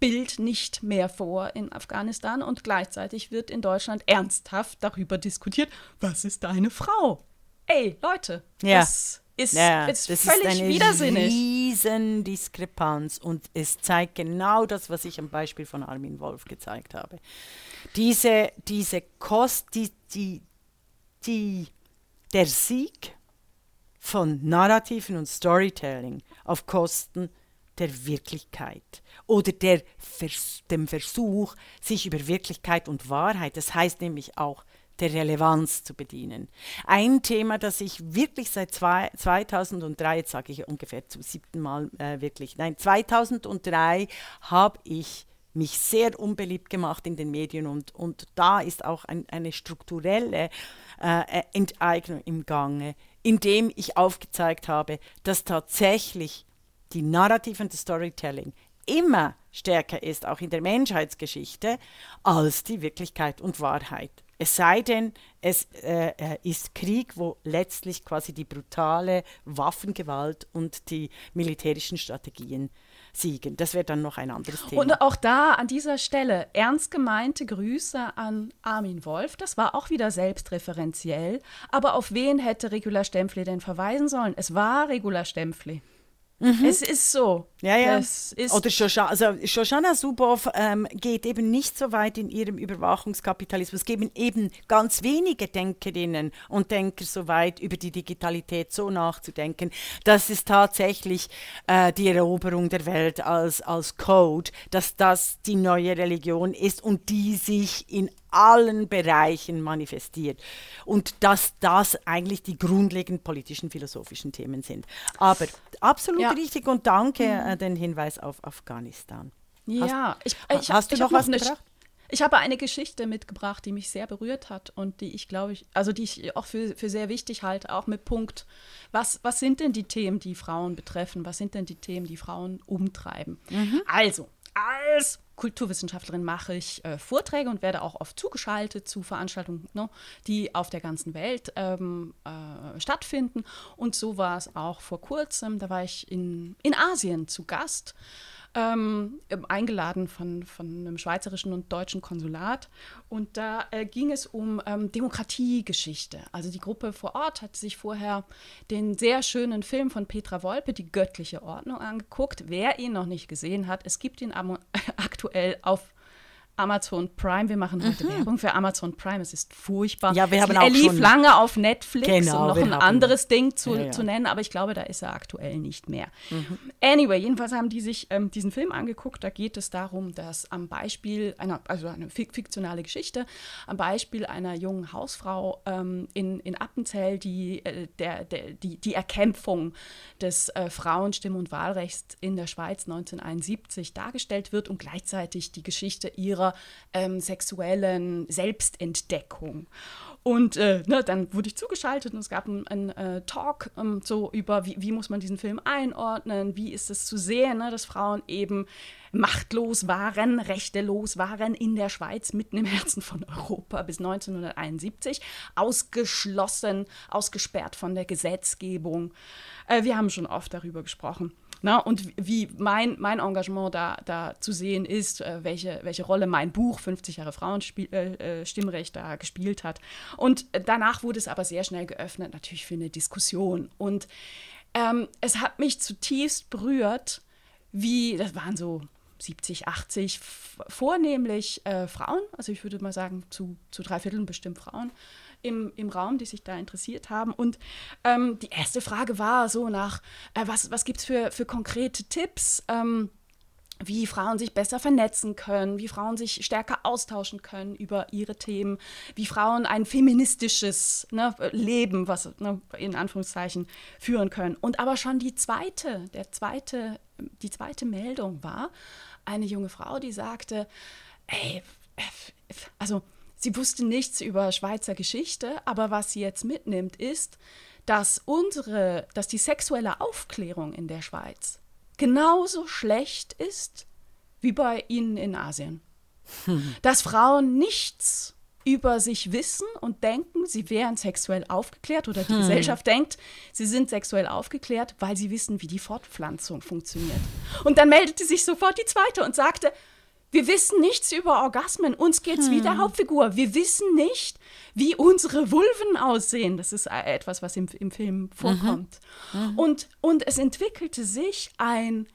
Bild nicht mehr vor in Afghanistan und gleichzeitig wird in Deutschland ernsthaft darüber diskutiert, was ist deine Frau? Ey, Leute, ja. das ist, ja, ist das völlig ist eine widersinnig. Riesendiskrepanz und es zeigt genau das, was ich am Beispiel von Armin Wolf gezeigt habe. Diese, diese Kost, die, die, die, der Sieg von Narrativen und Storytelling auf Kosten der Wirklichkeit oder der Vers dem Versuch, sich über Wirklichkeit und Wahrheit, das heißt nämlich auch der Relevanz zu bedienen. Ein Thema, das ich wirklich seit zwei, 2003, jetzt sage ich ungefähr zum siebten Mal äh, wirklich, nein, 2003 habe ich mich sehr unbeliebt gemacht in den Medien und, und da ist auch ein, eine strukturelle äh, Enteignung im Gange, indem ich aufgezeigt habe, dass tatsächlich die Narrative und das Storytelling immer stärker ist, auch in der Menschheitsgeschichte, als die Wirklichkeit und Wahrheit. Es sei denn, es äh, äh, ist Krieg, wo letztlich quasi die brutale Waffengewalt und die militärischen Strategien siegen. Das wäre dann noch ein anderes Thema. Und auch da an dieser Stelle ernst gemeinte Grüße an Armin Wolf. Das war auch wieder selbstreferenziell. Aber auf wen hätte Regula Stempfli denn verweisen sollen? Es war Regula Stempfli. Mhm. Es ist so. Ja, ja. Oder Shoshana, also Shoshana Zuboff ähm, geht eben nicht so weit in ihrem Überwachungskapitalismus. Es geben eben ganz wenige Denkerinnen und Denker so weit, über die Digitalität so nachzudenken, dass es tatsächlich äh, die Eroberung der Welt als, als Code, dass das die neue Religion ist und die sich in allen Bereichen manifestiert. Und dass das eigentlich die grundlegenden politischen, philosophischen Themen sind. Aber absolut ja. richtig und danke mhm. Äh, den Hinweis auf Afghanistan. Ja, hast, ich, ich, hast du ich noch was gebracht? Ich habe eine Geschichte mitgebracht, die mich sehr berührt hat und die ich glaube ich, also die ich auch für, für sehr wichtig halte, auch mit Punkt, was, was sind denn die Themen, die Frauen betreffen? Was sind denn die Themen, die Frauen umtreiben? Mhm. Also, als Kulturwissenschaftlerin mache ich äh, Vorträge und werde auch oft zugeschaltet zu Veranstaltungen, ne, die auf der ganzen Welt ähm, äh, stattfinden. Und so war es auch vor kurzem. Da war ich in, in Asien zu Gast ähm, eingeladen von, von einem schweizerischen und deutschen Konsulat. Und da äh, ging es um ähm, Demokratiegeschichte. Also die Gruppe vor Ort hat sich vorher den sehr schönen Film von Petra Wolpe, Die göttliche Ordnung, angeguckt. Wer ihn noch nicht gesehen hat, es gibt ihn aktuell auf Amazon Prime. Wir machen heute Werbung für Amazon Prime. Es ist furchtbar. Ja, wir haben er auch lief lange auf Netflix, Genau, um noch ein haben- anderes Ding zu, Ja, ja. zu nennen, aber ich glaube, da ist er aktuell nicht mehr. Anyway, jedenfalls haben die sich ähm, diesen Film angeguckt. Da geht es darum, dass am Beispiel einer, also eine fik- fiktionale Geschichte, am Beispiel einer jungen Hausfrau ähm, in, in Appenzell, die, äh, der, der, die, die Erkämpfung des äh, Frauenstimm- und Wahlrechts in der Schweiz 1971 dargestellt wird und gleichzeitig die Geschichte ihrer ähm, sexuellen Selbstentdeckung. Und äh, ne, dann wurde ich zugeschaltet und es gab einen, einen äh, Talk ähm, so über, wie, wie muss man diesen Film einordnen, wie ist es zu sehen, ne, dass Frauen eben machtlos waren, rechtelos waren in der Schweiz, mitten im Herzen von Europa bis 1971, ausgeschlossen, ausgesperrt von der Gesetzgebung. Äh, wir haben schon oft darüber gesprochen. Na, und wie mein, mein Engagement da, da zu sehen ist, äh, welche, welche Rolle mein Buch 50 Jahre Frauenstimmrecht äh, äh, da gespielt hat. Und äh, danach wurde es aber sehr schnell geöffnet, natürlich für eine Diskussion. Und ähm, es hat mich zutiefst berührt, wie, das waren so 70, 80, f- vornehmlich äh, Frauen, also ich würde mal sagen zu, zu drei Vierteln bestimmt Frauen im, im Raum, die sich da interessiert haben. Und ähm, die erste Frage war so nach, äh, was, was gibt es für, für konkrete Tipps? Ähm, wie Frauen sich besser vernetzen können, wie Frauen sich stärker austauschen können über ihre Themen, wie Frauen ein feministisches ne, Leben, was ne, in Anführungszeichen führen können. Und aber schon die zweite, der zweite, die zweite Meldung war eine junge Frau, die sagte, ey, also sie wusste nichts über Schweizer Geschichte, aber was sie jetzt mitnimmt, ist, dass unsere, dass die sexuelle Aufklärung in der Schweiz genauso schlecht ist wie bei ihnen in Asien. Dass Frauen nichts über sich wissen und denken, sie wären sexuell aufgeklärt oder die Gesellschaft denkt, sie sind sexuell aufgeklärt, weil sie wissen, wie die Fortpflanzung funktioniert. Und dann meldete sich sofort die zweite und sagte, wir wissen nichts über Orgasmen. Uns geht's wie der Hauptfigur. Wir wissen nicht, wie unsere Vulven aussehen. Das ist äh, etwas, was im, im Film vorkommt. Und, und es entwickelte sich ein,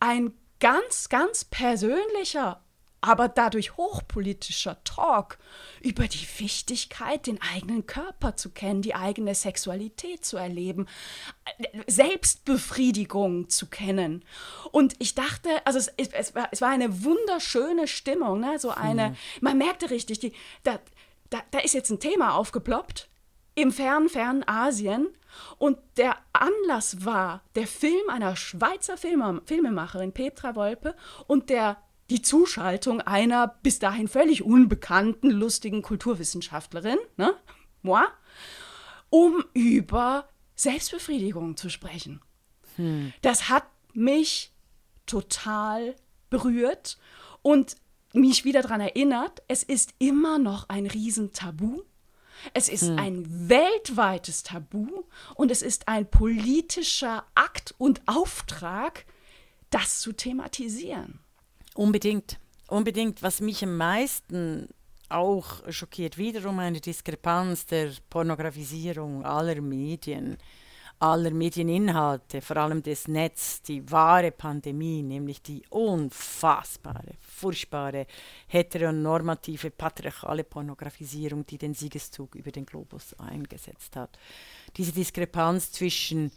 ein ganz, ganz persönlicher, aber dadurch hochpolitischer Talk über die Wichtigkeit, den eigenen Körper zu kennen, die eigene Sexualität zu erleben, Selbstbefriedigung zu kennen. Und ich dachte, also es, es, war, es war eine wunderschöne Stimmung, ne? so eine, man merkte richtig, die, da, da, da ist jetzt ein Thema aufgeploppt im fernen, fernen Asien. Und der Anlass war der Film einer Schweizer Filme, Filmemacherin, Petra Wolpe, und der, die Zuschaltung einer bis dahin völlig unbekannten, lustigen Kulturwissenschaftlerin, ne? moi, um über Selbstbefriedigung zu sprechen. Das hat mich total berührt und mich wieder daran erinnert, es ist immer noch ein Riesentabu. Es ist ein weltweites Tabu und es ist ein politischer Akt und Auftrag, das zu thematisieren. Unbedingt, unbedingt. Was mich am meisten auch schockiert, wiederum eine Diskrepanz der Pornografisierung aller Medien, aller Medieninhalte, vor allem des Netz, die wahre Pandemie, nämlich die unfassbare, furchtbare, heteronormative, patriarchale Pornografisierung, die den Siegeszug über den Globus eingesetzt hat. Diese Diskrepanz zwischen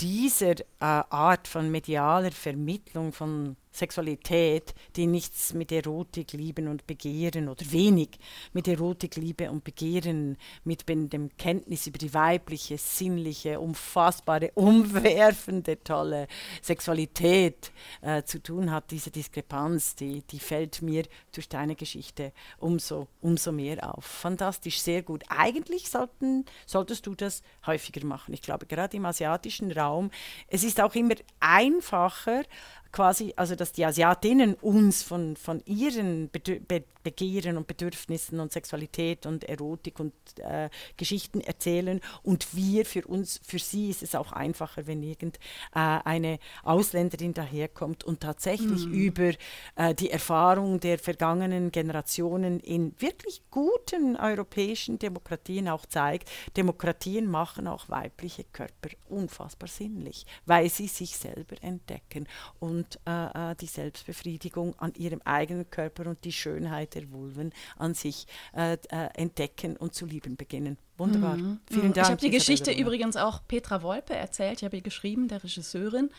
dieser äh, Art von medialer Vermittlung von Sexualität, die nichts mit Erotik, Lieben und Begehren oder wenig mit Erotik, Liebe und Begehren, mit dem Kenntnis über die weibliche, sinnliche, umfassbare, umwerfende, tolle Sexualität äh, zu tun hat, diese Diskrepanz, die, die fällt mir durch deine Geschichte umso, umso mehr auf. Fantastisch, sehr gut. Eigentlich sollten, solltest du das häufiger machen. Ich glaube, gerade im asiatischen Raum, es ist auch immer einfacher, quasi, also dass die Asiatinnen uns von, von ihren Bedür Be Begehren und Bedürfnissen und Sexualität und Erotik und äh, Geschichten erzählen und wir für uns, für sie ist es auch einfacher, wenn irgend äh, Ausländerin daherkommt und tatsächlich über äh, die Erfahrung der vergangenen Generationen in wirklich guten europäischen Demokratien auch zeigt, Demokratien machen auch weibliche Körper unfassbar sinnlich, weil sie sich selber entdecken und und äh, äh, die Selbstbefriedigung an ihrem eigenen Körper und die Schönheit der Vulven an sich äh, äh, entdecken und zu lieben beginnen. Wunderbar. Mhm. Vielen mhm. Dank. Ich habe die Geschichte übrigens auch Petra Wolpe erzählt. Ich habe ihr geschrieben, der Regisseurin.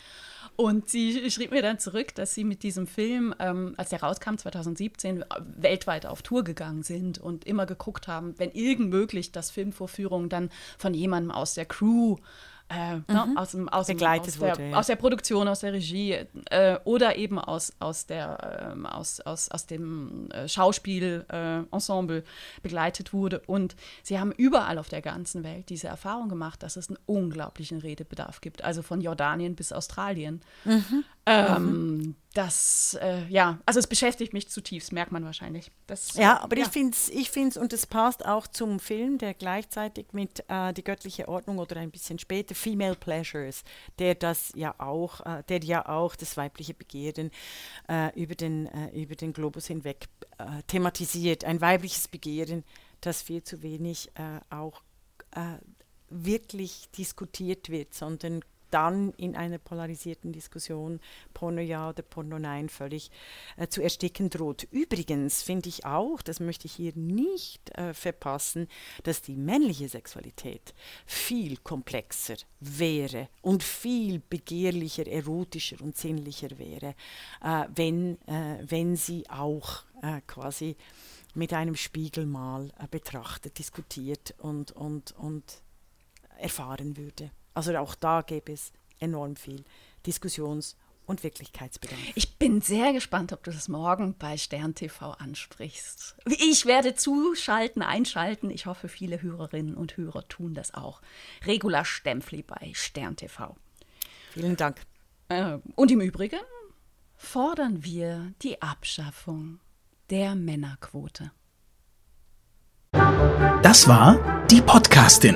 Und sie schrieb mir dann zurück, dass sie mit diesem Film, ähm, als der rauskam 2017, weltweit auf Tour gegangen sind und immer geguckt haben, wenn irgend möglich, dass Filmvorführungen dann von jemandem aus der Crew äh, ne, mhm. ne, aus, dem, aus, dem, aus, der, wurde, ja. aus der Produktion, aus der Regie äh, oder eben aus, aus, der, äh, aus, aus, aus dem äh, Schauspielensemble äh, begleitet wurde. Und sie haben überall auf der ganzen Welt diese Erfahrung gemacht, dass es einen unglaublichen Redebedarf gibt, also von Jordanien bis Australien. Mhm. Ähm, mhm. Das, äh, ja, also es beschäftigt mich zutiefst, merkt man wahrscheinlich. Das, ja, aber ja. ich finde es, ich find's, und es passt auch zum Film, der gleichzeitig mit äh, Die göttliche Ordnung oder ein bisschen später, Female Pleasures, der das ja auch, äh, der ja auch das weibliche Begehren äh, über, den, äh, über den Globus hinweg äh, thematisiert. Ein weibliches Begehren, das viel zu wenig auch wirklich diskutiert wird, sondern dann in einer polarisierten Diskussion Porno ja oder Porno nein völlig äh, zu ersticken droht. Übrigens finde ich auch, das möchte ich hier nicht äh, verpassen, dass die männliche Sexualität viel komplexer wäre und viel begehrlicher, erotischer und sinnlicher wäre, äh, wenn, äh, wenn sie auch äh, quasi mit einem Spiegel mal äh, betrachtet, diskutiert und, und, und erfahren würde. Also auch da gäbe es enorm viel Diskussions- und Wirklichkeitsbedarf. Ich bin sehr gespannt, ob du das morgen bei Stern TV ansprichst. Ich werde zuschalten, einschalten. Ich hoffe, viele Hörerinnen und Hörer tun das auch. Regula Stempfli bei Stern TV. Vielen Dank. Äh, und im Übrigen fordern wir die Abschaffung der Männerquote. Das war die Podcastin